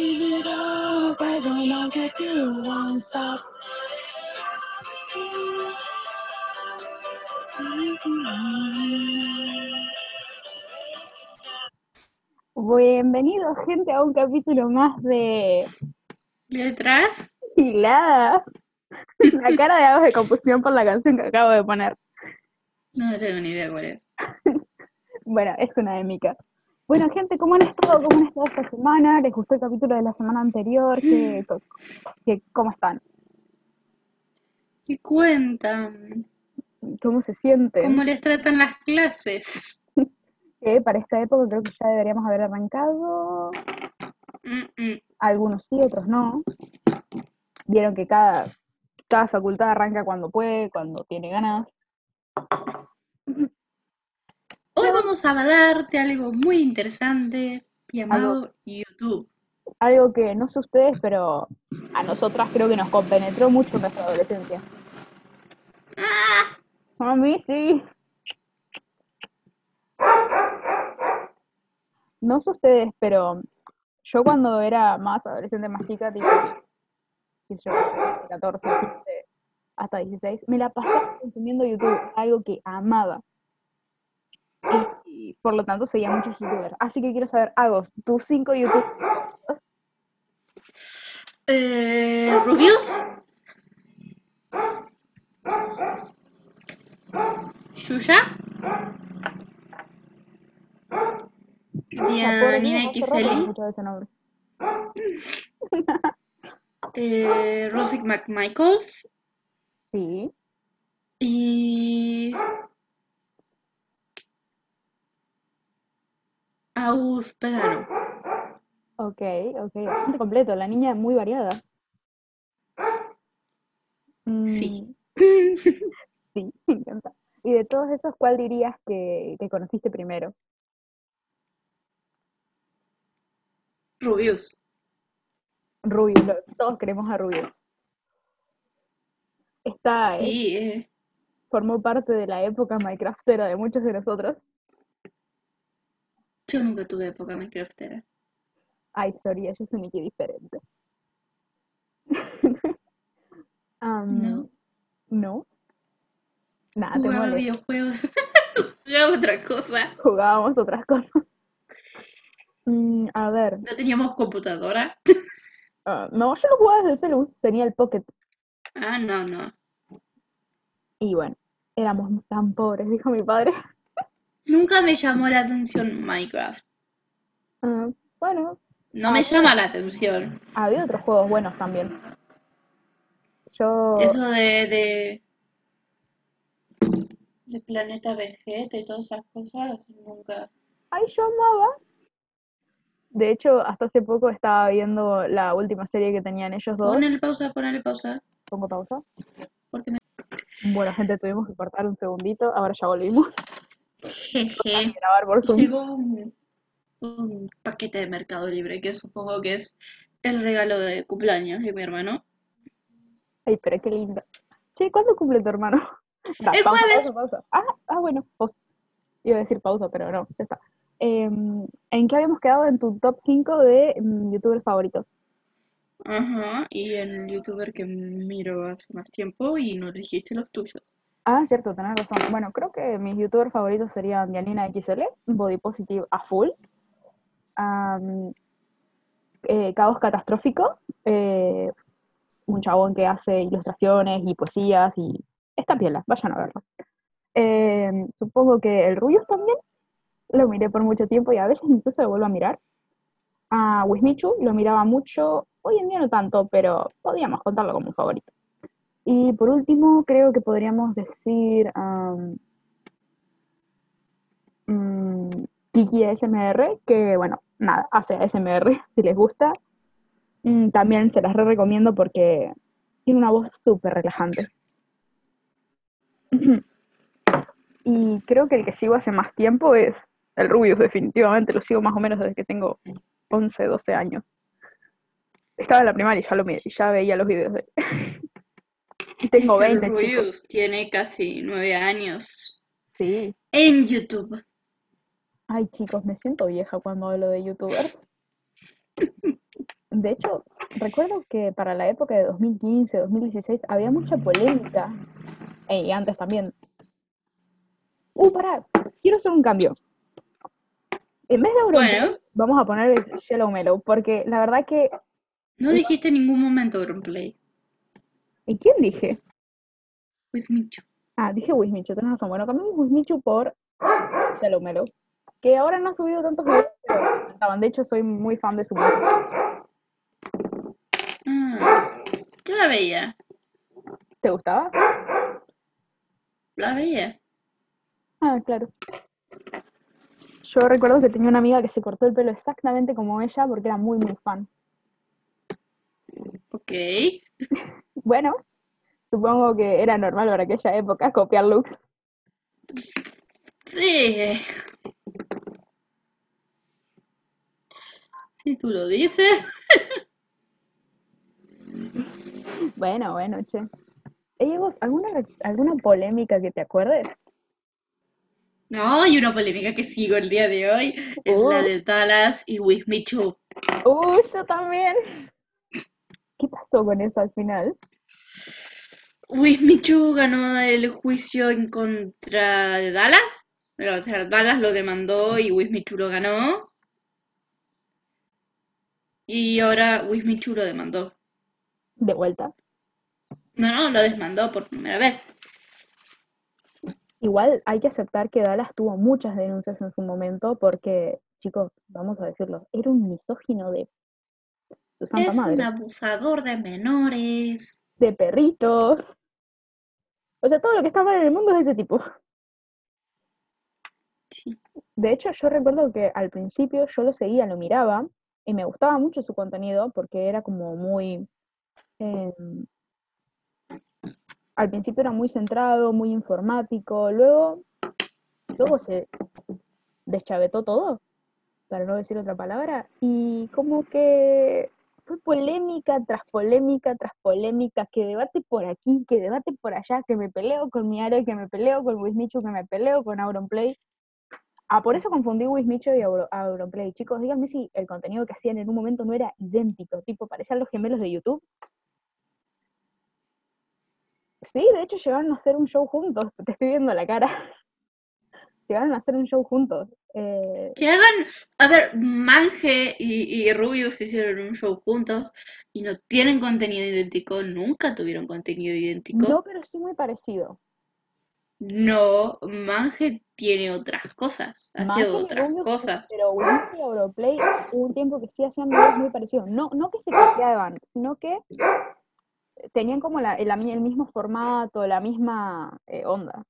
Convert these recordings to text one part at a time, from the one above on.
It stop. Bienvenidos, gente, a un capítulo más de ¿Letras? Hilada. La cara de Agos de confusión por la canción que acabo de poner. No tengo ni idea cuál es. Bueno, es una de Mika. Bueno, gente, ¿cómo han estado? ¿Cómo han estado esta semana? ¿Les gustó el capítulo de la semana anterior? ¿Qué, qué- cómo están? ¿Qué cuentan? ¿Cómo se sienten? ¿Cómo les tratan las clases? Que para esta época creo que ya deberíamos haber arrancado. Mm, mm. Algunos sí, otros no. Vieron que cada, cada facultad arranca cuando puede, cuando tiene ganas. Hoy vamos a hablarte algo muy interesante llamado YouTube. Algo que no sé ustedes, pero a nosotras creo que nos compenetró mucho en nuestra adolescencia. ¡Ah! A mí sí. No sé ustedes, pero yo cuando era más adolescente, más chica, tipo, yo, 14, 15, hasta 16, me la pasaba consumiendo YouTube, algo que amaba. Y, y por lo tanto seguía muchos youtubers. Así que quiero saber, Agos, tus 5 youtubers. Eh, ¿Rubius? ¿Yuya? Dianina Kiseli? Eh, Rosic McMichaels? Sí. Y. Agus Pedano. Ok, ok, bastante completo, la niña muy variada. Sí. Mm, sí, me encanta. Y de todos esos, ¿cuál dirías que, que conociste primero? Rubius. Rubio, lo- todos queremos a Rubio. Está, eh, Sí, eh, formó parte de la época Minecraftera de muchos de nosotros. Yo nunca tuve época Minecraftera. Ay, sorry, yo soy Mickey diferente. Am, No. ¿No? Nada, te Jugaba molesta. videojuegos. Jugaba otra cosa. Jugábamos otras cosas. Mm, a ver, No teníamos computadora. ah, no, yo lo jugaba desde el celu, tenía el Pocket. Ah, no, no. Y bueno, éramos tan pobres, dijo mi padre. Nunca me llamó la atención Minecraft. Ah, bueno, No me llama la atención. había otros juegos buenos también. Yo, Eso de, de, de Planeta Vegeta y todas esas cosas, nunca. ay, yo amaba. De hecho, hasta hace poco estaba viendo la última serie que tenían ellos dos. Ponele pausa, ponele pausa. Pongo pausa. Porque me. Bueno, gente, tuvimos que cortar un segundito. Ahora ya volvimos Jeje. Llegó un, un paquete de Mercado Libre que supongo que es el regalo de cumpleaños de mi hermano. Ay, pero qué lindo. Che, ¿cuándo cumple tu hermano? El pausa, jueves. pausa, pausa. Ah, ah, bueno, pausa. Iba a decir pausa, pero no, ya está. Em, ¿en qué habíamos quedado en tu top 5 de mm, youtubers favoritos? Ajá, y el youtuber que miro hace más tiempo y no dijiste los tuyos. Ah, cierto, tenés razón. Bueno, creo que mis youtubers favoritos serían Dianina XL, Body Positive a full, eh, Caos Catastrófico, eh, un chabón que hace ilustraciones y poesías y está piola, vayan a verlo. Em, supongo que el Rubius también, lo miré por mucho tiempo y a veces incluso lo vuelvo a mirar. A Wismichu lo miraba mucho, hoy en día no tanto, pero podríamos contarlo como un favorito. Y por último, creo que podríamos decir mm, Kiki ASMR, que bueno, nada, hace ASMR si les gusta. Mm, también se las re recomiendo porque tiene una voz súper relajante. Y creo que el que sigo hace más tiempo es el Rubius, definitivamente. Lo sigo más o menos desde que tengo 11, 12 años. Estaba en la primaria y ya, lo, y ya veía los videos de él. Tengo El 20, chicos. Rubius tiene casi nueve años Sí. en YouTube. Ay, chicos, me siento vieja cuando hablo de youtubers. De hecho, recuerdo que para la época de 2015, 2016, había mucha polémica. Y antes también. Uh, pará, quiero hacer un cambio. En vez de Auronplay, Bueno, vamos a poner el Yellow Mellow, porque la verdad que... no dijiste en ningún momento Auronplay. ¿Y quién dije? Pues Michu. Ah, dije Wismichu, tenés razón. Bueno, cambiamos Wismichu por Yellow Mellow. Que ahora no ha subido tantos videos, pero me encantaban. De hecho, soy muy fan de su música. Ah, yo la veía. ¿Te gustaba? La veía. Ah, claro. Yo recuerdo que tenía una amiga que se cortó el pelo exactamente como ella porque era muy, muy fan. Ok. Bueno, supongo que era normal para aquella época copiar looks. Sí. Si tú lo dices. Bueno, bueno, che. Ey, vos, ¿alguna, alguna polémica que te acuerdes? No, hay una polémica que sigo el día de hoy. Es la Uh. de Dallas y With Michu. Uy, yo también. ¿Qué pasó con eso al final? With Michu ganó el juicio en contra de Dallas. O sea, Dallas lo demandó y With Michu lo ganó. Y ahora With Michu lo demandó. De vuelta. No, no, lo demandó por primera vez. Igual hay que aceptar que Dallas tuvo muchas denuncias en su momento porque, chicos, vamos a decirlo, era un misógino de su santa Es madre. un abusador de menores. de perritos. O sea, todo lo que está mal en el mundo es de ese tipo. Sí. De hecho, yo recuerdo que al principio yo lo seguía, lo miraba, y me gustaba mucho su contenido porque era como muy... em, al principio era muy centrado, muy informático, luego, luego se deschavetó todo, para no decir otra palabra, y como que fue polémica tras polémica tras polémica, que debate por aquí, que debate por allá, que me peleo con mi área, que me peleo con Wismichu, que me peleo con Auronplay. Ah, por eso confundí Wismichu y Auro- Auronplay. Chicos, díganme si el contenido que hacían en un momento no era idéntico, tipo, parecían los gemelos de YouTube. Sí, de hecho llegaron a hacer un show juntos, te estoy viendo la cara. Llegaron a hacer un show juntos. Eh, Que hagan, a ver, Manje y, y Rubius hicieron un show juntos y no tienen contenido idéntico, nunca tuvieron contenido idéntico. no, pero sí muy parecido. No, Manje tiene otras cosas, hace que otras Rubius, cosas. Pero Wismichu y Auronplay hubo un tiempo que sí hacían videos muy parecidos. No, no que se copiaban, sino que tenían como la, el, el mismo formato, la misma eh, onda.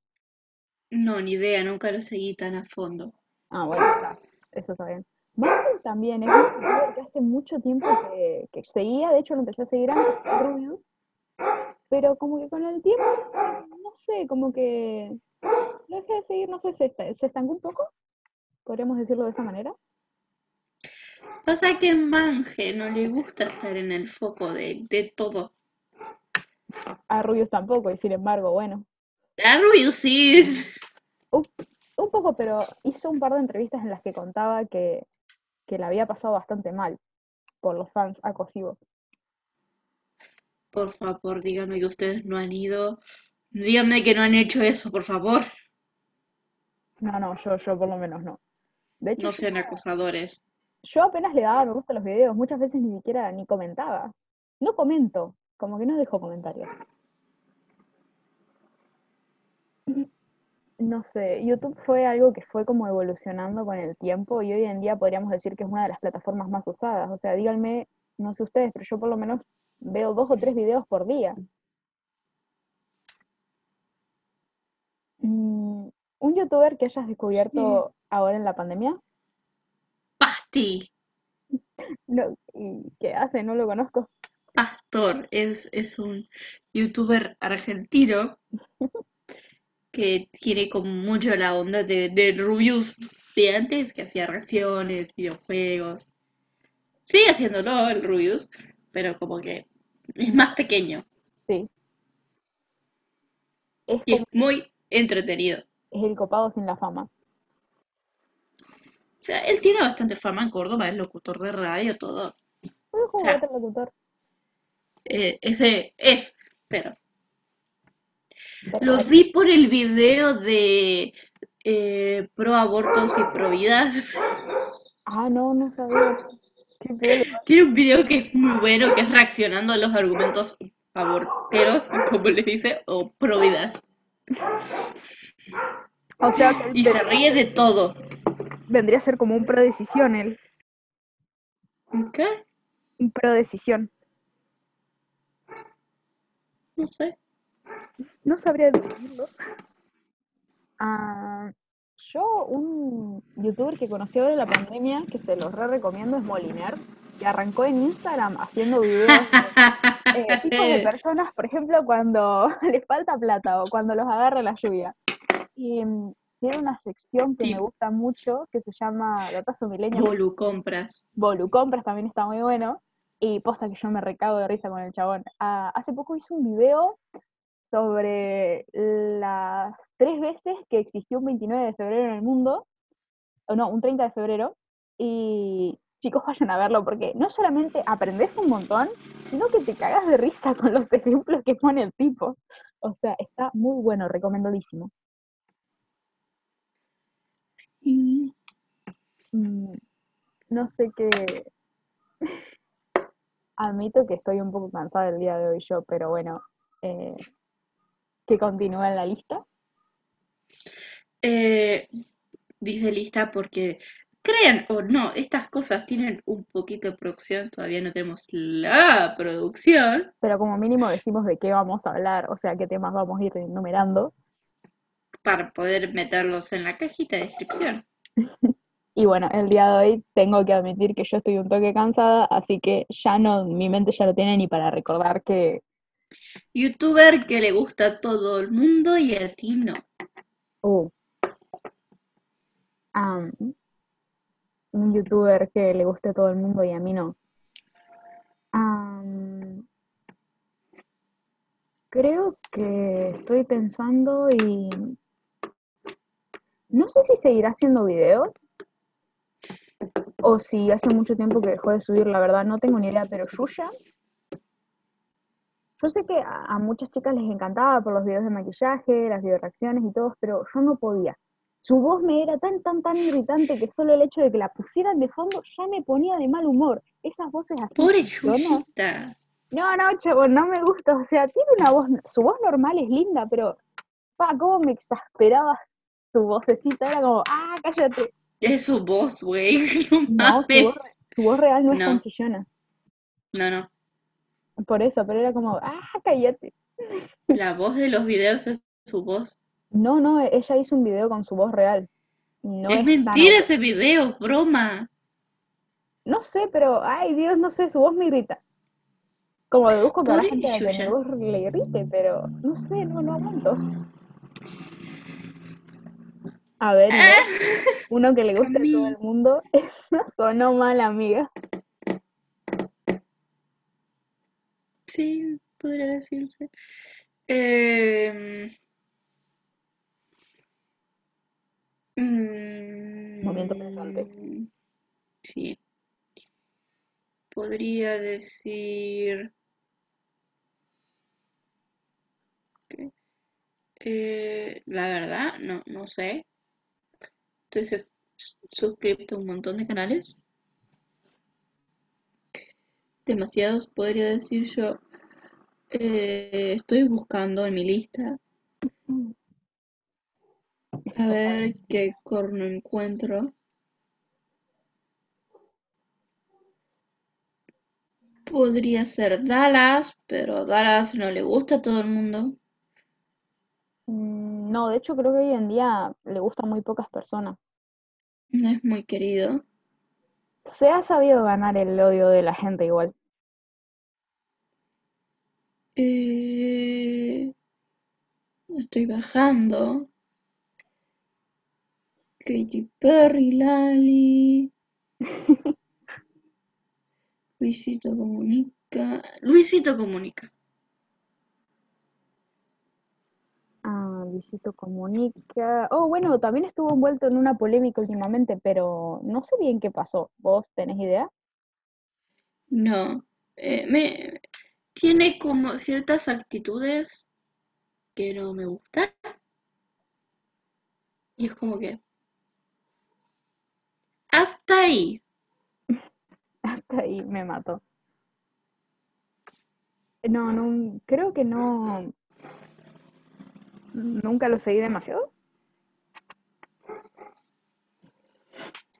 No, ni idea, nunca lo seguí tan a fondo. Ah, bueno, está, eso está bien. Marvel también es un youtuber que hace mucho tiempo que, que seguía, de hecho lo empecé a seguir antes Rubius, pero como que con el tiempo, no sé, como que lo dejé de seguir, no sé, se, esta- se estancó un poco, podríamos decirlo de esa manera. Pasa que Manje no le gusta estar en el foco de, de todo. A Rubius tampoco, y sin embargo, bueno, A Rubius sí. Un, un poco, pero hizo un par de entrevistas en las que contaba que, que la había pasado bastante mal por los fans acosivos. Por favor, díganme que ustedes no han ido. Díganme que no han hecho eso, por favor. No, no, yo, yo por lo menos no. De hecho, No yo- sean acosadores. Yo apenas le daba me gusta a los videos, muchas veces ni siquiera ni comentaba. No comento, como que no dejo comentarios. No sé, YouTube fue algo que fue como evolucionando con el tiempo y hoy en día podríamos decir que es una de las plataformas más usadas. O sea, díganme, no sé ustedes, pero yo por lo menos veo dos o tres videos por día. Mm, ¿Un youtuber que hayas descubierto ahora en la pandemia? Pasti. No, ¿y qué hace? No lo conozco. Pastor es, es un youtuber argentino que tiene como mucho la onda de, de Rubius de antes, que hacía reacciones, videojuegos. Sigue haciéndolo el Rubius, pero como que es más pequeño Sí. Es y es muy entretenido. es el copado sin la fama. O sea, él tiene bastante fama en Córdoba, es locutor de radio, todo. O sea, locutor. eh, ese es, Pero los vi por el video de eh, pro abortos y pro vidas. Ah, no, no sabía. Qué. Tiene un video que es muy bueno, que es reaccionando a los argumentos aborteros, como le dice, o pro vidas. O sea, Y se ríe de todo. vendría a ser como un pro decisión, él. ¿Qué? Un pro decisión. No sé. No sabría definirlo. Ah, yo, un youtuber que conocí ahora en la pandemia, que se los re recomiendo, es Moliner, que arrancó en Instagram haciendo videos de eh, tipos de personas, por ejemplo, cuando les falta plata o cuando los agarra la lluvia. Y mm, tiene una sección que Sí. me gusta mucho, que se llama Datazo Milenio Bolu compras. Bolu Compras también está muy bueno. Y posta que yo me recago de risa con el chabón. Ah, hace poco hizo un video sobre las tres veces que existió un 29 de febrero en el mundo. O no, un 30 de febrero. Y chicos, vayan a verlo porque no solamente aprendes un montón, sino que te cagas de risa con los ejemplos que pone el tipo. O sea, está muy bueno, recomendadísimo. Mm, no sé qué. Admito que estoy un poco cansada el día de hoy yo, pero bueno, eh, que continúe en la lista. Eh, dice lista porque crean o no, estas cosas tienen un poquito de producción, todavía no tenemos la producción Pero como mínimo decimos de qué vamos a hablar, o sea, qué temas vamos a ir enumerando. para poder meterlos en la cajita de descripción. Y bueno, el día de hoy tengo que admitir que yo estoy un toque cansada, así que ya no, mi mente ya no tiene ni para recordar que Youtuber que le gusta a todo el mundo y a ti no. Am, un youtuber que le guste a todo el mundo y a mí no. Creo que estoy pensando y no sé si seguirá haciendo videos o si hace mucho tiempo que dejó de subir, la verdad no tengo ni idea, pero Yuya, yo sé que a, a muchas chicas les encantaba por los videos de maquillaje, las videoreacciones y todo, pero yo no podía. Su voz me era tan, tan, tan irritante que solo el hecho de que la pusieran de fondo ya me ponía de mal humor. Esas voces así. Pobre. Yuyita. No, no, chavo, no me gusta. O sea, tiene una voz, su voz normal es linda, pero, pa, cómo me exasperaba su vocecita. Era como, ah, cállate. Es su voz, güey. No, No su voz, mames. su voz real no es No. tan chillona. No, no. Por eso, pero era como, ah, cállate. La voz de los videos es su voz. No, no, ella hizo un video con su voz real. No es mentira ese video, broma. No sé, pero, ay Dios, no sé, su voz me irrita. Como deduzco que a la gente que mi voz le irrite, pero no sé, no, no aguanto. A ver, Ah, uno que le guste a todo el mundo, esa sonó mal, amiga. Sí, podría decirse. Em, Momento pensante. mm, sí. Podría decir que, eh, la verdad, no, no sé. Estoy sus- suscrito a un montón de canales. Demasiados, podría decir yo. Eh, estoy buscando en mi lista. A ver qué corno encuentro. Podría ser Dallas, pero Dallas no le gusta a todo el mundo. Mm, No, de hecho creo que hoy en día le gustan muy pocas personas. No es muy querido. Se ha sabido ganar el odio de la gente igual. Eh, estoy bajando. Katy Perry, Lali. Luisito Comunica. Luisito Comunica. Ah, Luisito Comunica. Oh, bueno, también estuvo envuelto en una polémica últimamente, pero no sé bien qué pasó. ¿Vos tenés idea? No. Eh, me tiene como ciertas actitudes que no me gustan. Y es como que. Hasta ahí. Hasta ahí me mató. No, no, creo que no. Nunca lo seguí demasiado.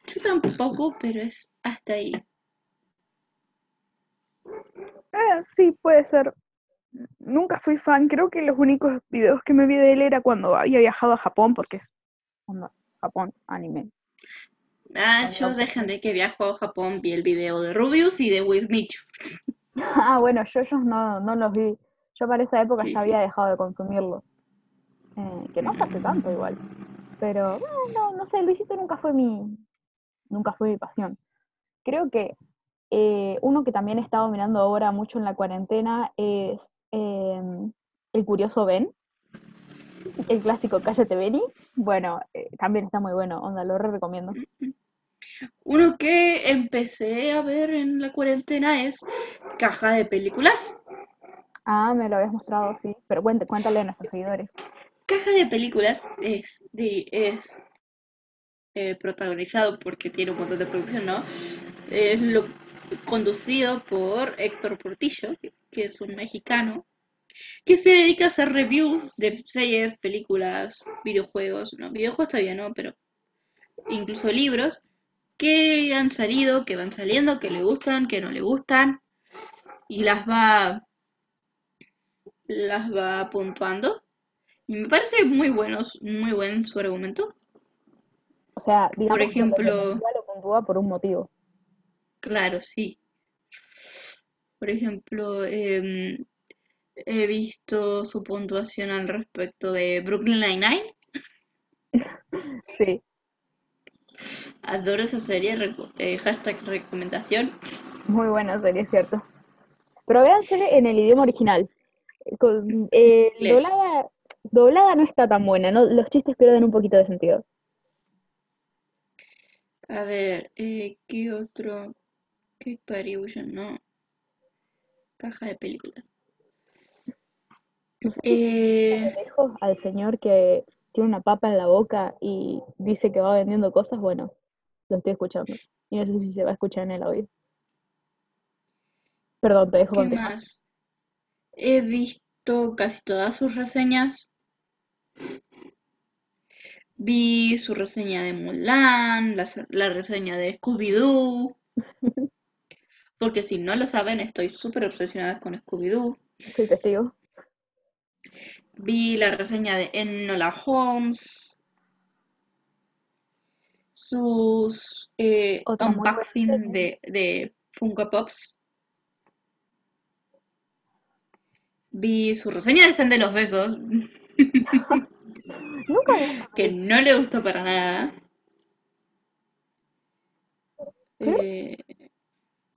Yo tampoco, pero es hasta ahí. Eh, sí, puede ser. Nunca fui fan. Creo que los únicos videos que me vi de él era cuando había viajado a Japón, porque es onda, Japón, anime. Ah, yo de que viajo a Japón, vi el video de Rubius y de With Michu. Ah, bueno, yo ellos no, no los vi. Yo para esa época Sí, ya sí. había dejado de consumirlos. Eh, que no hace tanto igual. Pero eh, no, no sé, Luisito nunca fue mi, nunca fue mi pasión. Creo que eh, uno que también he estado mirando ahora mucho en la cuarentena es em, El Curioso Ben, el clásico Cállate Benny. Bueno, eh, también está muy bueno, onda, lo re recomiendo. Uno que empecé a ver en la cuarentena es Caja de Películas. Ah, me lo habías mostrado, sí. Pero cuéntale a nuestros seguidores. Caja de Películas es, di- es eh, protagonizado porque tiene un montón de producción, ¿no? Es lo, conducido por Héctor Portillo, que, que es un mexicano, que se dedica a hacer reviews de series, películas, videojuegos, no, videojuegos todavía no, pero incluso libros que han salido, que van saliendo, que le gustan, que no le gustan, y las va, las va puntuando. Y me parece muy buenos, muy buen su argumento. O sea, digamos que que ejemplo- puntúa lo puntúa por un motivo. Claro, sí. Por ejemplo, em, he visto su puntuación al respecto de Brooklyn Nine-Nine. Sí, Adoro esa serie, reco- eh, hashtag recomendación. muy buena serie, es cierto. Pero véansele en el idioma original. Con- eh, doblada no está tan buena, ¿no? Los chistes pierden un poquito de sentido. A ver, eh, ¿qué otro? ¿Qué Pariusion? No. Caja de películas. Eh, le dejo al señor que tiene una papa en la boca y dice que va vendiendo cosas, bueno, lo estoy escuchando. Y no sé si se va a escuchar en el audio. Perdón, te dejo ¿qué continuar. más? He visto casi todas sus reseñas. Vi su reseña de Mulan, la, la reseña de Scooby-Doo. Porque si no lo saben, estoy súper obsesionada con Scooby-Doo. Soy testigo. Vi la reseña de Enola Holmes. Sus eh, unboxing de, de Funko Pops. Vi su reseña de Stand de los Besos, Nunca que no le gustó para nada. Eh,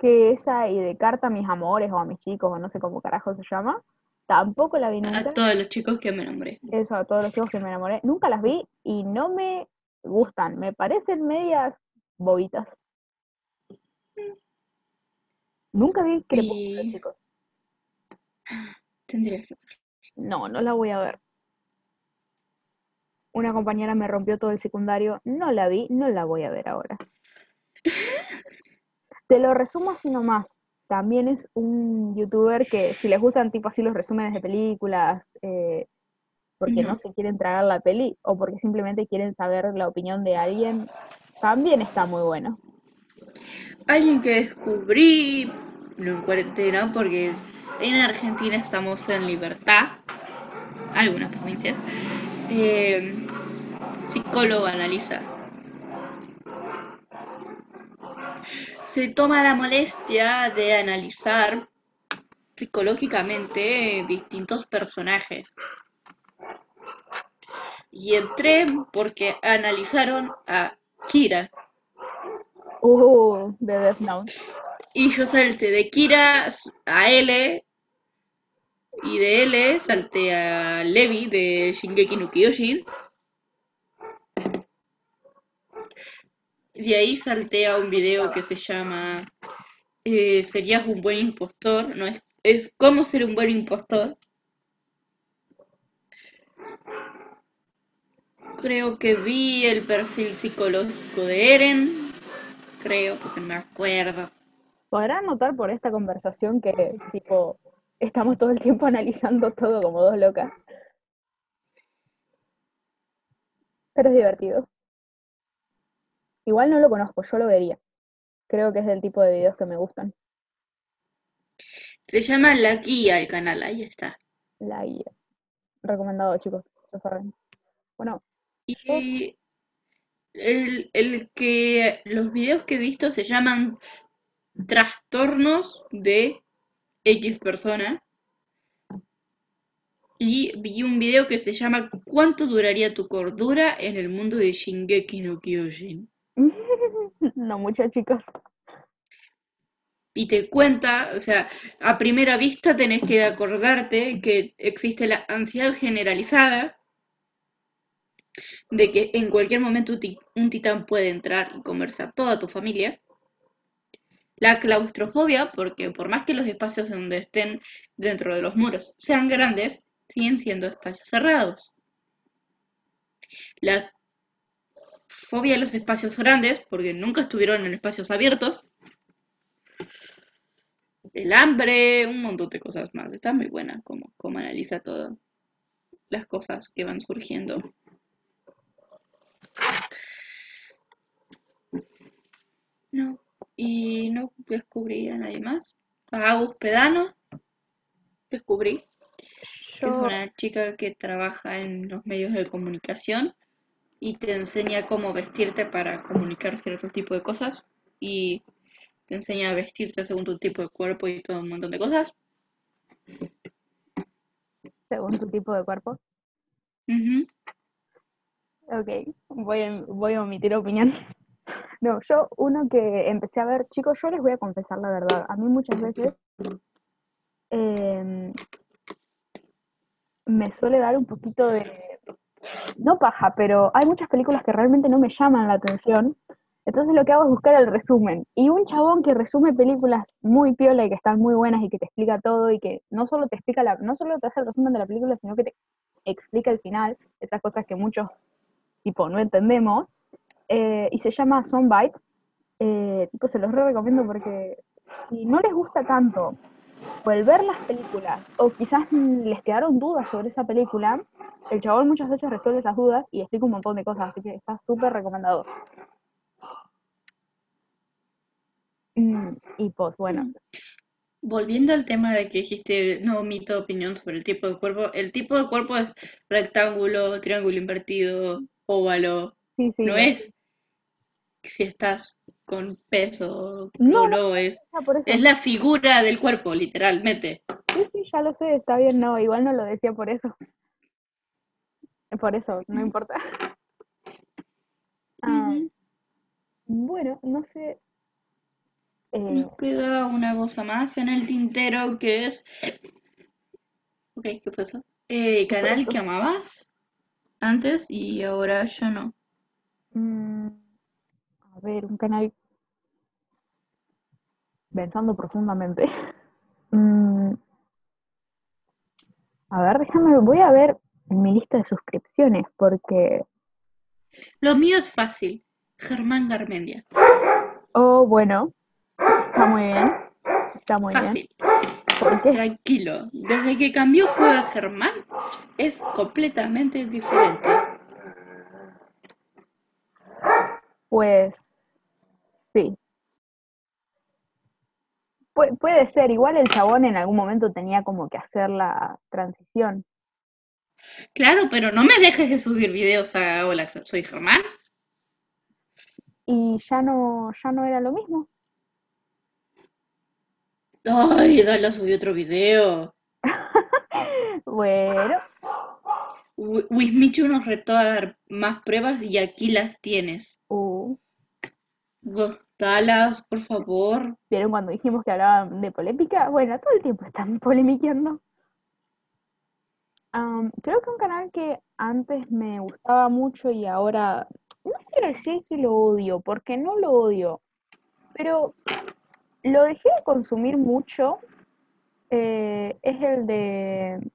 que esa y de carta a mis amores o a mis chicos o no sé cómo carajo se llama, tampoco la vi a nunca. todos los chicos que me nombré. Eso, a todos los chicos que me enamoré, nunca las vi y no me gustan, me parecen medias bobitas. Nunca vi Crepúsculo, Y- chicos. Tendría que No, no la voy a ver. Una compañera me rompió todo el secundario, no la vi, no la voy a ver ahora. Te lo resumo así nomás. También es un youtuber que si les gustan tipo así los resúmenes de películas, eh, porque no se quieren tragar la peli o porque simplemente quieren saber la opinión de alguien, también está muy bueno. Alguien que descubrí, no en cuarentena, porque en Argentina estamos en libertad, algunas provincias, eh, psicólogo analiza. Se toma la molestia de analizar psicológicamente distintos personajes. Y entré porque analizaron a Kira. Uh, de Death Note. Y yo salté de Kira a L. Y de L salté a Levi de Shingeki no Kyojin. De ahí salté a un video que se llama eh, serías un buen impostor, no es, es cómo ser un buen impostor. Creo que vi el perfil psicológico de Eren, creo, porque me acuerdo. Podrán notar por esta conversación que, tipo, estamos todo el tiempo analizando todo como dos locas. Pero es divertido. Igual no lo conozco, yo lo vería. Creo que es del tipo de videos que me gustan. Se llama La Guía el canal, ahí está. La guía. Recomendado, chicos. Bueno, Y el, el que los videos que he visto se llaman Trastornos de X persona. Y vi un video que se llama ¿Cuánto duraría tu cordura en el mundo de Shingeki no Kyojin? No mucho, chicos. Y te cuenta, o sea, a primera vista tenés que acordarte que existe la ansiedad generalizada de que en cualquier momento un ti- un titán puede entrar y comerse a toda tu familia. La claustrofobia, porque por más que los espacios donde estén dentro de los muros sean grandes, siguen siendo espacios cerrados. La fobia a los espacios grandes, porque nunca estuvieron en espacios abiertos. El hambre, un montón de cosas más. Está muy buena como, como analiza todo. Las cosas que van surgiendo. No, y no descubrí a nadie más. A Agus Pedano descubrí, que es una chica que trabaja en los medios de comunicación y te enseña cómo vestirte para comunicar cierto tipo de cosas y te enseña a vestirte según tu tipo de cuerpo y todo un montón de cosas. según tu tipo de cuerpo. Ujú. Ok, voy a, voy a omitir opinión. No, yo uno que empecé a ver, chicos, yo les voy a confesar la verdad. A mí muchas veces em, me suele dar un poquito de, no paja, pero hay muchas películas que realmente no me llaman la atención. Entonces lo que hago es buscar el resumen. Y un chabón que resume películas muy piola y que están muy buenas y que te explica todo y que no solo te explica la, no solo te hace el resumen de la película, sino que te explica el final, esas cosas que muchos tipo no entendemos. eh, y se llama Soundbite. Eh, se los re recomiendo porque si no les gusta tanto volver las películas o quizás les quedaron dudas sobre esa película, el chabón muchas veces resuelve esas dudas y explica un montón de cosas, así que está súper recomendado. Mm, y pues bueno, Volviendo al tema de que dijiste, no omito opinión sobre el tipo de cuerpo, el tipo de cuerpo es rectángulo, triángulo invertido, óvalo, sí, sí, no es si estás con peso No, no, es, es la figura del cuerpo, literalmente. Sí, sí, ya lo sé, está bien, no, igual no lo decía por eso. Por eso, no importa. Ah, bueno, no sé. eh, Nos queda una cosa más en el tintero que es... Ok, ¿qué eso? Eh, ¿qué fue canal que amabas antes y ahora ya no. Mm, a ver, un canal pensando profundamente. Mm, a ver, déjame, voy a ver en mi lista de suscripciones porque, Lo mío es fácil. Germán Garmendia. oh, bueno, está muy bien, está muy bien. Fácil. ¿Por qué? Tranquilo. Desde que cambió Juega Germán es completamente diferente. Pues sí, Pu- puede ser, igual el chabón en algún momento tenía como que hacer la transición. Claro, pero no me dejes de subir videos a Hola, soy Germán. Y ya no, ya no era lo mismo. Ay, dale, subí otro video. Bueno, Wi- Wismichu nos retó a dar más pruebas y aquí las tienes. uh, Go- Dalas, por favor. ¿vieron cuando dijimos que hablaban de polémica? Bueno, todo el tiempo están polemiqueando. Creo que un canal que antes me gustaba mucho y ahora no quiero decir que lo odio, porque no lo odio, pero lo dejé de consumir mucho. eh, es el de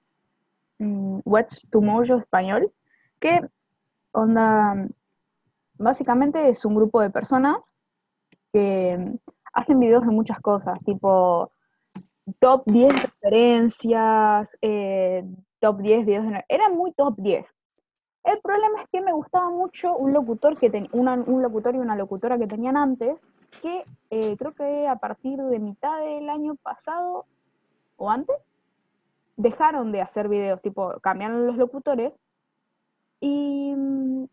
mm, What's Tomorrow español, que onda, básicamente es un grupo de personas que hacen videos de muchas cosas, tipo top 10 referencias, eh, top 10 videos de... Era muy top 10. El problema es que me gustaba mucho un locutor que ten- una- un locutor y una locutora que tenían antes, que eh, creo que a partir de mitad del año pasado o antes, dejaron de hacer videos, tipo, cambiaron los locutores y mm,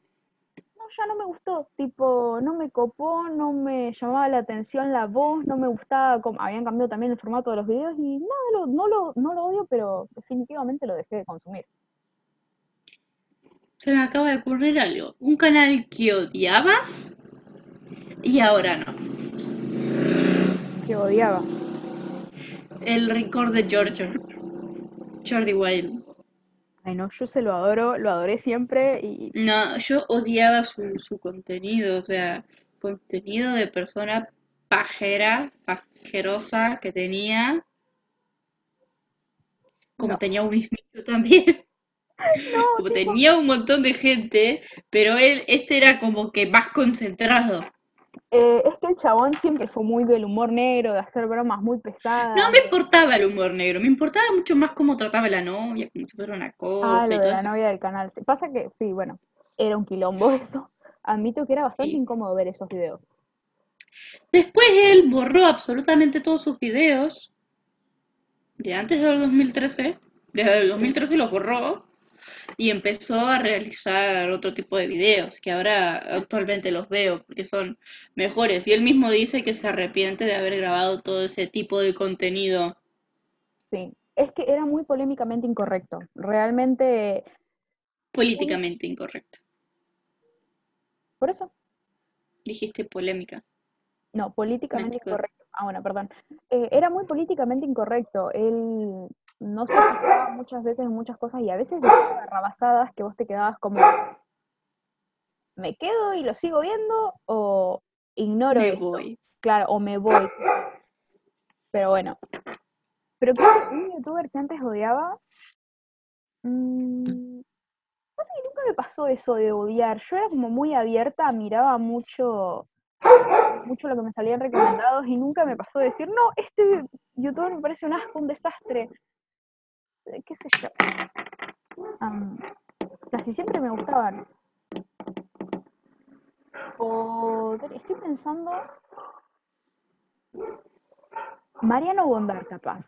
ya no me gustó, tipo, no me copó, no me llamaba la atención la voz, no me gustaba, como, habían cambiado también el formato de los videos y nada, lo- no, lo, no lo odio, pero definitivamente lo dejé de consumir. Se me acaba de ocurrir algo. Un canal que odiabas y ahora no. Que odiaba. El Record de Georgia. Jordi Wild. Ay, no, yo se lo adoro, lo adoré siempre y No, yo odiaba su, su contenido, o sea, contenido de persona pajera, pajerosa que tenía, como no, tenía un mismito también, no, como tipo, tenía un montón de gente, pero él, este era como que más concentrado. Eh, es que el chabón siempre fue muy del humor negro, de hacer bromas muy No pesadas, me de... importaba el humor negro, me importaba mucho más cómo trataba a la novia, como si fuera una Ah, cosa lo y de todo la eso. novia del canal. Pasa que, sí, bueno, era un quilombo eso. Admito que era bastante Sí. incómodo ver esos videos. Después él borró absolutamente todos sus videos de antes del 2013, desde el Sí. 2013 los borró y empezó a realizar otro tipo de videos que ahora actualmente los veo porque son mejores. Y él mismo dice que se arrepiente de haber grabado todo ese tipo de contenido Sí. Es que era muy polémicamente incorrecto. Realmente, políticamente incorrecto. por eso, Dijiste polémica. no, políticamente Mente- incorrecto. Ah, bueno, perdón. Eh, era muy políticamente incorrecto. Él no se fijaba muchas veces en muchas cosas y a veces decía barrabasadas que vos te quedabas como, me quedo y lo sigo viendo o ignoro Me esto. voy. Claro, o me voy. Pero bueno. Pero creo que un youtuber que antes odiaba. mm, pasa que nunca me pasó eso de odiar. Yo era como muy abierta, miraba mucho, mucho lo que me salían recomendados y nunca me pasó de decir, no, este youtuber me parece un asco, un desastre. Eh, ¿Qué sé yo? Casi siempre me gustaban. O estoy pensando. Mariano Bondar, capaz.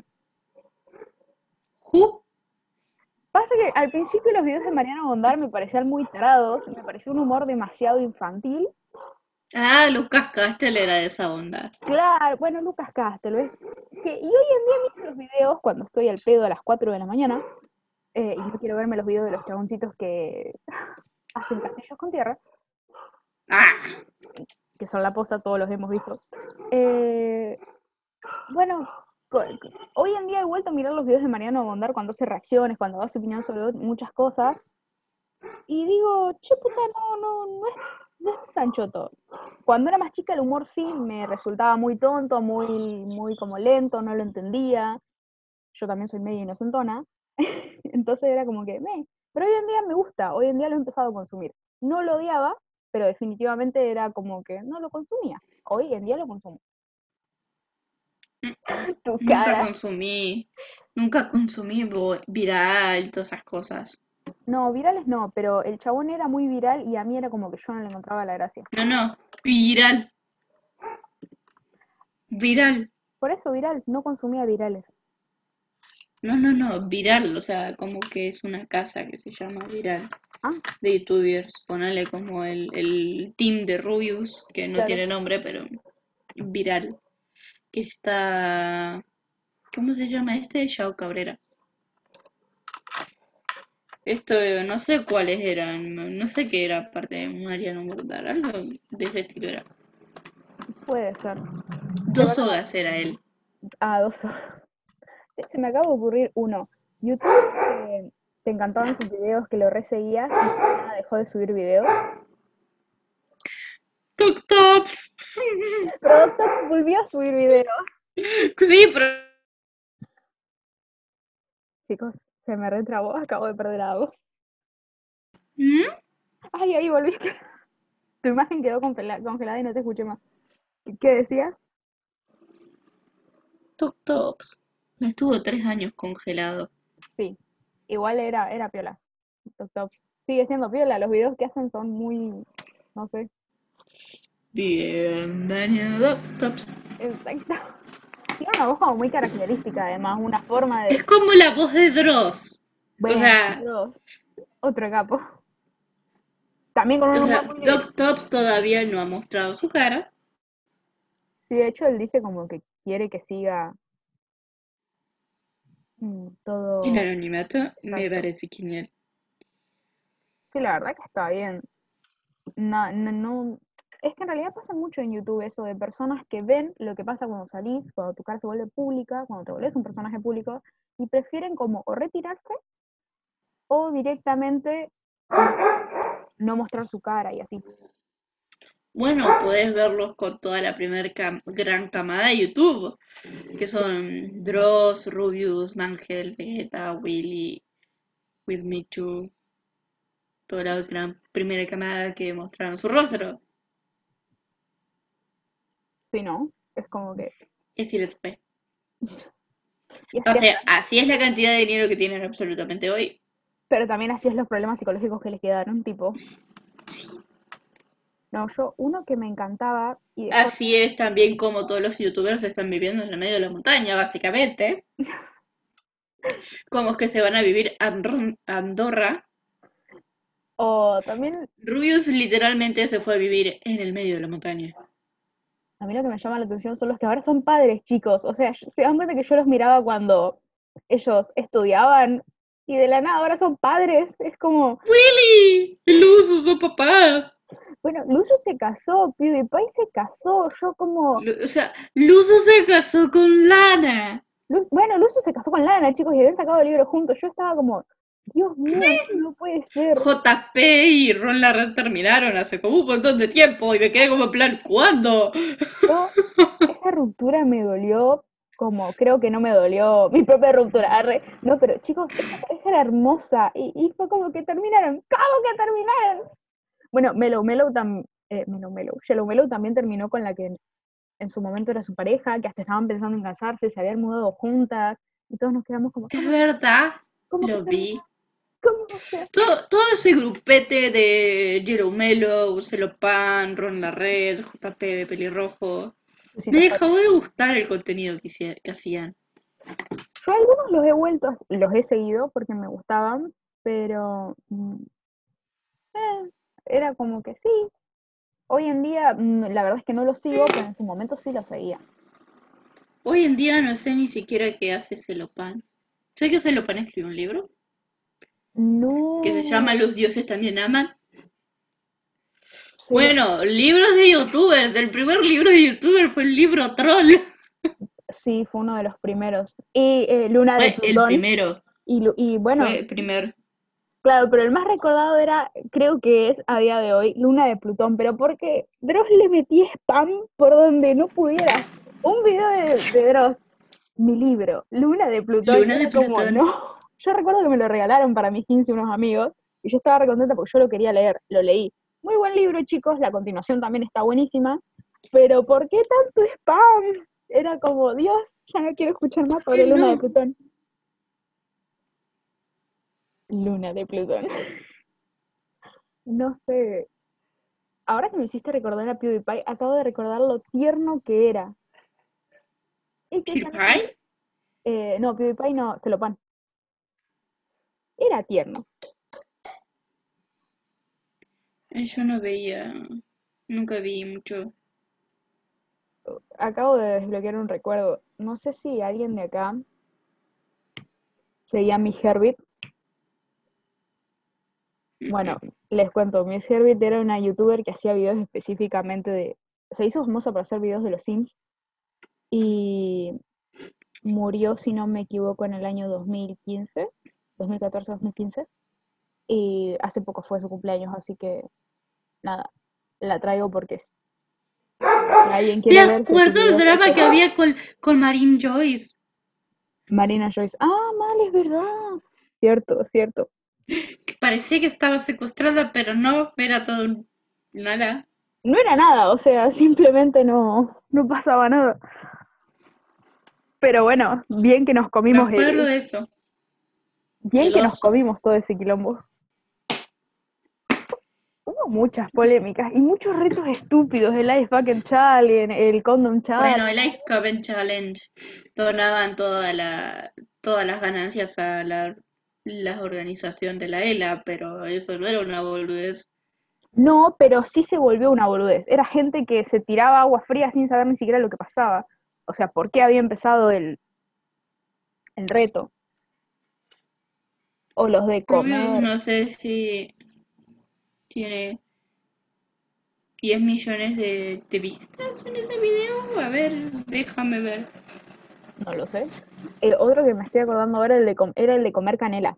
Ju, Pasa que al principio los videos de Mariano Bondar me parecían muy tarados, me parecía un humor demasiado infantil. Ah, Lucas Castel era de esa onda. Claro, bueno, Lucas Castel, ¿ves? Que, y hoy en día miro los videos cuando estoy al pedo a las 4 de la mañana eh, y no quiero verme los videos de los chaboncitos que hacen castillos con tierra, Ah, que son la posta, todos los hemos visto. Eh, bueno, hoy en día he vuelto a mirar los videos de Mariano Bondar cuando hace reacciones, cuando da su opinión sobre muchas cosas, y digo, che puta, no, no, no es, no es tan choto. Cuando era más chica el humor sí me resultaba muy tonto, muy, muy como lento, no lo entendía. Yo también soy medio inocentona, entonces era como que, me. Pero hoy en día me gusta, hoy en día lo he empezado a consumir. No lo odiaba, pero definitivamente era como que no lo consumía. Hoy en día lo consumo. Tu nunca consumí, nunca consumí viral, todas esas cosas. No, virales no, pero el chabón era muy viral y a mí era como que yo no le encontraba la gracia. No, no, viral, viral. Por eso viral, no consumía virales. No, no, no, viral, o sea, como que es una casa que se llama Viral Ah, de youtubers. Ponele como el, el team de Rubius, que no Claro. tiene nombre, pero Viral. Que está. ¿Cómo se llama este? Yao Cabrera. Esto, no sé cuáles eran, no sé qué era, aparte de Mariano Mordar, algo de ese estilo era. puede ser. Dos horas era él. Ah, dos horas. Se me acaba de ocurrir uno. YouTube que te encantaban sus videos, que lo reseguías y dejó de subir videos. Tuk Tops. Pero volvió a subir videos. Sí, pero Chicos, se me retrabó, acabo de perder la voz. ¿Mm? Ay, ahí volviste. Tu imagen quedó congela- congelada y no te escuché más. ¿Qué decías? Tuk Tops. Me estuvo tres años congelado. Sí, igual era, era piola. Tuk Toks. Sigue siendo piola, los videos que hacen son muy, no sé, Bienvenido Tuk Tops. exacto. Tiene una voz como muy característica, además, una forma Es de... como la voz de Dross. Bueno, sea- Dios, otro capo. También con un O sea, muy... Tuk Tops todavía no ha mostrado su cara. Sí, de hecho, él dice como que quiere que siga mm, todo... El anonimato me parece genial. Sí, la verdad que está bien. No, no, no- Es que en realidad pasa mucho en YouTube eso de personas que ven lo que pasa cuando salís, cuando tu cara se vuelve pública, cuando te vuelves un personaje público, y prefieren como o retirarse o directamente no mostrar su cara y así. Bueno, podés verlos con toda la primera gran camada de YouTube, que son Dross, Rubius, Mangel, Vegeta, Willy, With Me Too, toda la primera camada que mostraron su rostro. Si no, es como que... Es después. y O así es- sea, así es la cantidad de dinero que tienen absolutamente hoy. pero también así es los problemas psicológicos que les quedaron, tipo... No, yo, uno que me encantaba y después- Así es también como todos los youtubers están viviendo en el medio de la montaña, básicamente. Como es que se van a vivir a Andor- Andorra. o también Rubius literalmente se fue a vivir en el medio de la montaña. A mí lo que me llama la atención son los que ahora son padres, chicos. O sea, se dan cuenta que yo los miraba cuando ellos estudiaban y de la nada ahora son padres. Es como, ¡Willy! ¡Luz, sus papás! bueno, Lucio se casó, PewDiePie se casó, yo como, O sea, Luzo se casó con Lana. Bueno, Lucio se casó con Lana, chicos, y habían sacado el libro juntos. Yo estaba como, Dios mío, no puede ser. JP y Ron Larraín terminaron hace como un montón de tiempo y me quedé como en plan, ¿cuándo? Yo, esa ruptura me dolió como creo que no me dolió mi propia ruptura. arre. No, pero chicos, esa era hermosa y, y fue como que terminaron. ¿Cómo que terminaron? Bueno, Melo Melo también, eh, Melo Melo, Yellow Melo también terminó con la que en, su momento era su pareja, que hasta estaban pensando en casarse, se habían mudado juntas y todos nos quedamos como, Es verdad, ¿cómo lo vi. Todo, todo ese grupete de Yellow Mellow, Celopan, Ron Larred, JP de Pelirrojo. Me dejó de gustar el contenido que, que hacían. Yo algunos los he vuelto, los he seguido porque me gustaban, pero mm, eh, era como que sí. Hoy en día, mm, la verdad es que no los sigo, pero en su momento sí los seguía. Hoy en día no sé ni siquiera qué hace Celopan. ¿Sabes que Celopan escribió un libro? No. Que se llama Los dioses también aman. sí, Bueno, libros de youtubers. El primer libro de youtuber fue el libro Troll. sí, fue uno de los primeros. Y eh, Luna de Fue el Plutón. primero. Y, y bueno, Fue el primero. claro, pero el más recordado era, creo que es a día de hoy, Luna de Plutón, pero porque Dross le metía spam por donde no pudiera. Un video de, de Dross, mi libro, Luna de Plutón. Luna de como, Plutón. no. Yo recuerdo que me lo regalaron para mis 15 unos amigos y yo estaba recontenta porque yo lo quería leer, lo leí. Muy buen libro, chicos, la continuación también está buenísima, pero ¿por qué tanto spam? Era como, Dios, ya no quiero escuchar más sobre Luna no. de Plutón. Luna de Plutón. No sé. Ahora que me hiciste recordar a PewDiePie, acabo de recordar lo tierno que era. ¿PewDiePie? eh, no, PewDiePie no, Celopan. Era tierno. Yo no veía. Nunca vi mucho. Acabo de desbloquear un recuerdo. No sé si alguien de acá seguía mi Herbit. Bueno, les cuento, Miss Herbit era una youtuber que hacía videos específicamente de... Se hizo famosa por hacer videos de los Sims y murió, si no me equivoco, en el año 2015, 2014-2015, y hace poco fue su cumpleaños, así que nada, la traigo porque alguien Me quiere ver acuerdo del drama que había con, con Marine Joyce. Marina Joyce. Ah, mal, es verdad. Cierto, cierto. Parecía que estaba secuestrada, pero no, era todo nada. No era nada, o sea, simplemente no, no pasaba nada. Pero bueno, bien que nos Me comimos el- acuerdo de eso. Bien que nos comimos todo ese quilombo. Hubo muchas polémicas y muchos retos estúpidos, el Ice Bucket Challenge, el Condom Challenge. Bueno, el Ice Coven Challenge donaban toda la, todas las ganancias a la, la organización de la ELA, pero eso no era una boludez. No, pero sí se volvió una boludez. Era gente que se tiraba agua fría sin saber ni siquiera lo que pasaba. O sea, ¿por qué había empezado el, el reto? O los de comer. no sé si tiene 10 millones de, de vistas en ese video. A ver, déjame ver. No lo sé. El otro que me estoy acordando ahora el de com- era el de comer canela.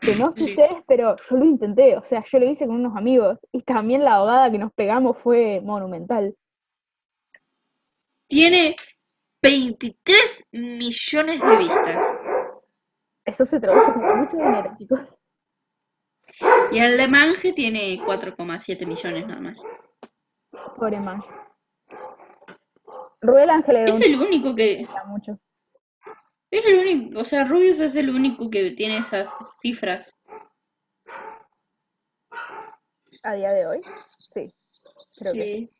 Que no sé ustedes, pero yo lo intenté. O sea, yo lo hice con unos amigos. Y también la ahogada que nos pegamos fue monumental. Tiene 23 millones de vistas. Eso se traduce como mucho dinero, chicos. Y el de Mange tiene 4,7 millones nada más. Pobre man. Rubel Ángel Es el único que... mucho. Es el único, o sea, Rubius es el único que tiene esas cifras. A día de hoy. Sí. Creo que Sí.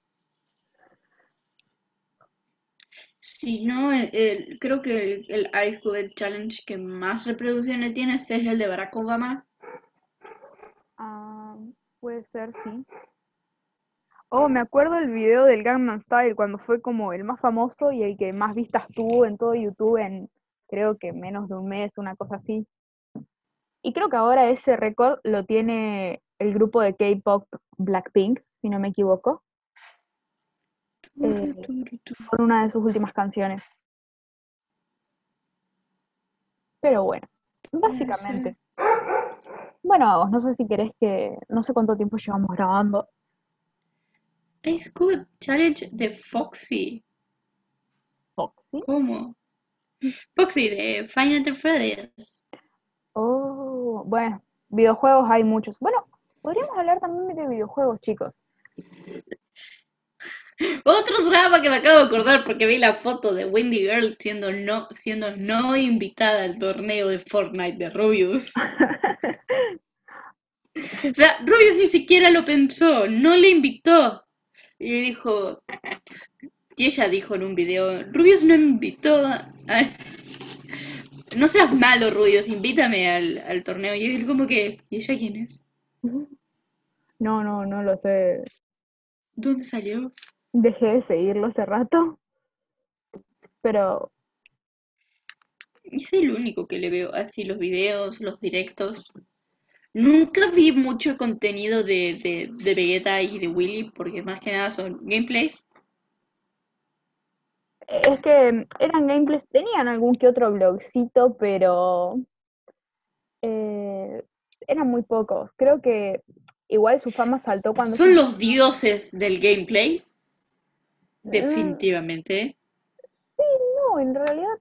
Si no, el- el- creo que el, el Ice Cube Challenge que más reproducciones tiene es el de Barack Obama. Ah, puede ser, sí. Oh, me acuerdo el video del Gangnam Style cuando fue como el más famoso y el que más vistas tuvo en todo YouTube en creo que menos de un mes, una cosa así. Y creo que ahora ese récord lo tiene el grupo de K-pop Blackpink, si no me equivoco, Eh, con una de sus últimas canciones. Pero bueno, básicamente. Bueno, vamos, no sé si querés que, no sé cuánto tiempo llevamos grabando. Ice Cube Challenge de Foxy. Foxy. ¿Cómo? Foxy de Final Fantasy Freddy's. Oh, bueno, videojuegos hay muchos. Bueno, podríamos hablar también de videojuegos, chicos. Otro drama que me acabo de acordar porque vi la foto de Wendy Girl siendo no, siendo no invitada al torneo de Fortnite de Rubius. O sea, Rubius ni siquiera lo pensó, no le invitó. Y dijo, y ella dijo en un video, Rubius no invitó. a- No seas malo, Rubius, invítame al, al torneo. Y él como que, ¿y ella quién es? No, no, no lo sé. ¿Dónde salió? Dejé de seguirlo hace rato. Pero Es el único que le veo así los videos, los directos. Nunca vi mucho contenido de, de, de Vegeta y de Willy, porque más que nada son gameplays. es que eran gameplays, tenían algún que otro blogcito, pero eh, eran muy pocos. Creo que igual su fama saltó cuando Son se- los dioses del gameplay, Mm, definitivamente. No, en realidad,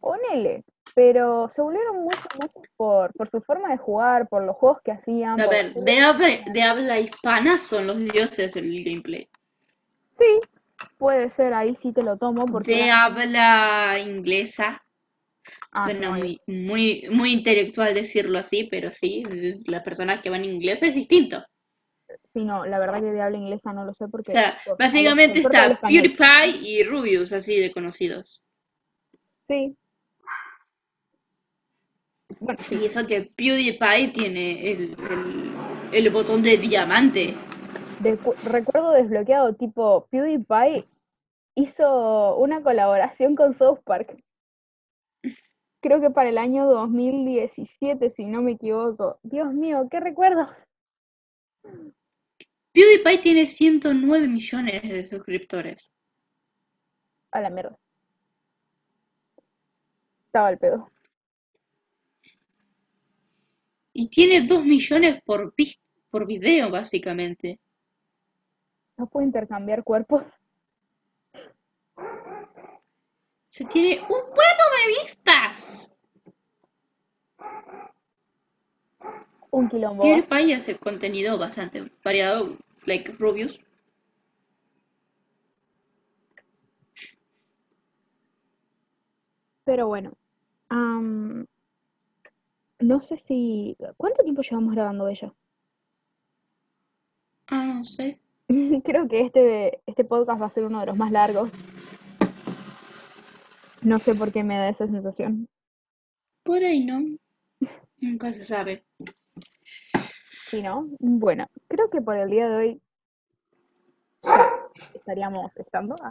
ponele, pero se volvieron muy famosos por, por su forma de jugar, por los juegos que hacían. A ver, de habla, de habla hispana son los dioses del gameplay. Sí, puede ser, ahí sí te lo tomo, porque... De habla inglesa, Ah, suena no, muy, muy, muy intelectual decirlo así, pero sí, las personas que van en inglés es distinto. Sí, no, la verdad que de habla inglesa no lo sé porque... O sea, básicamente está. PewDiePie y Rubius, así de conocidos. Sí. Bueno, sí, Y eso que PewDiePie tiene el, el, el botón de diamante. Recuerdo desbloqueado, tipo, PewDiePie hizo una colaboración con South Park. Creo que para el año 2017, si no me equivoco. Dios mío, qué recuerdos. PewDiePie tiene 109 millones de suscriptores. A la mierda. Estaba al pedo. Y tiene 2 millones por, por video, básicamente. no puedo intercambiar cuerpos. Se tiene un huevo de vistas. Un quilombo. PewDiePie hace contenido bastante variado, like Rubius. Pero bueno. no sé si. ¿Cuánto tiempo llevamos grabando ella? Ah, no sé. Creo que este, este podcast va a ser uno de los más largos. No sé por qué me da esa sensación. Por ahí no. Nunca se sabe. Sí, ¿no? Bueno, creo que por el día de hoy estaríamos estando. Ah,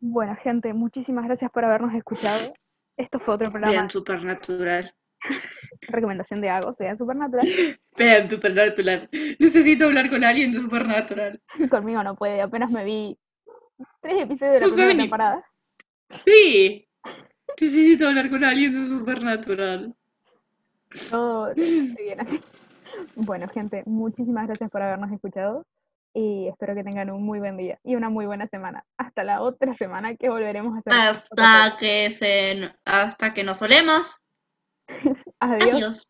Bueno, gente, muchísimas gracias por habernos escuchado. Esto fue otro programa vean Supernatural. recomendación de Agos, vean Supernatural. Vean Supernatural. Necesito hablar con alguien de Supernatural. Conmigo no puede, apenas me vi tres episodios de la No primera temporada. Sí. Necesito hablar con alguien de Supernatural. Todo estoy bien así. Bueno, gente, muchísimas gracias por habernos escuchado y espero que tengan un muy buen día y una muy buena semana. Hasta la otra semana que volveremos a hacer. Hasta que se, hasta que nos solemos. Adiós. Adiós.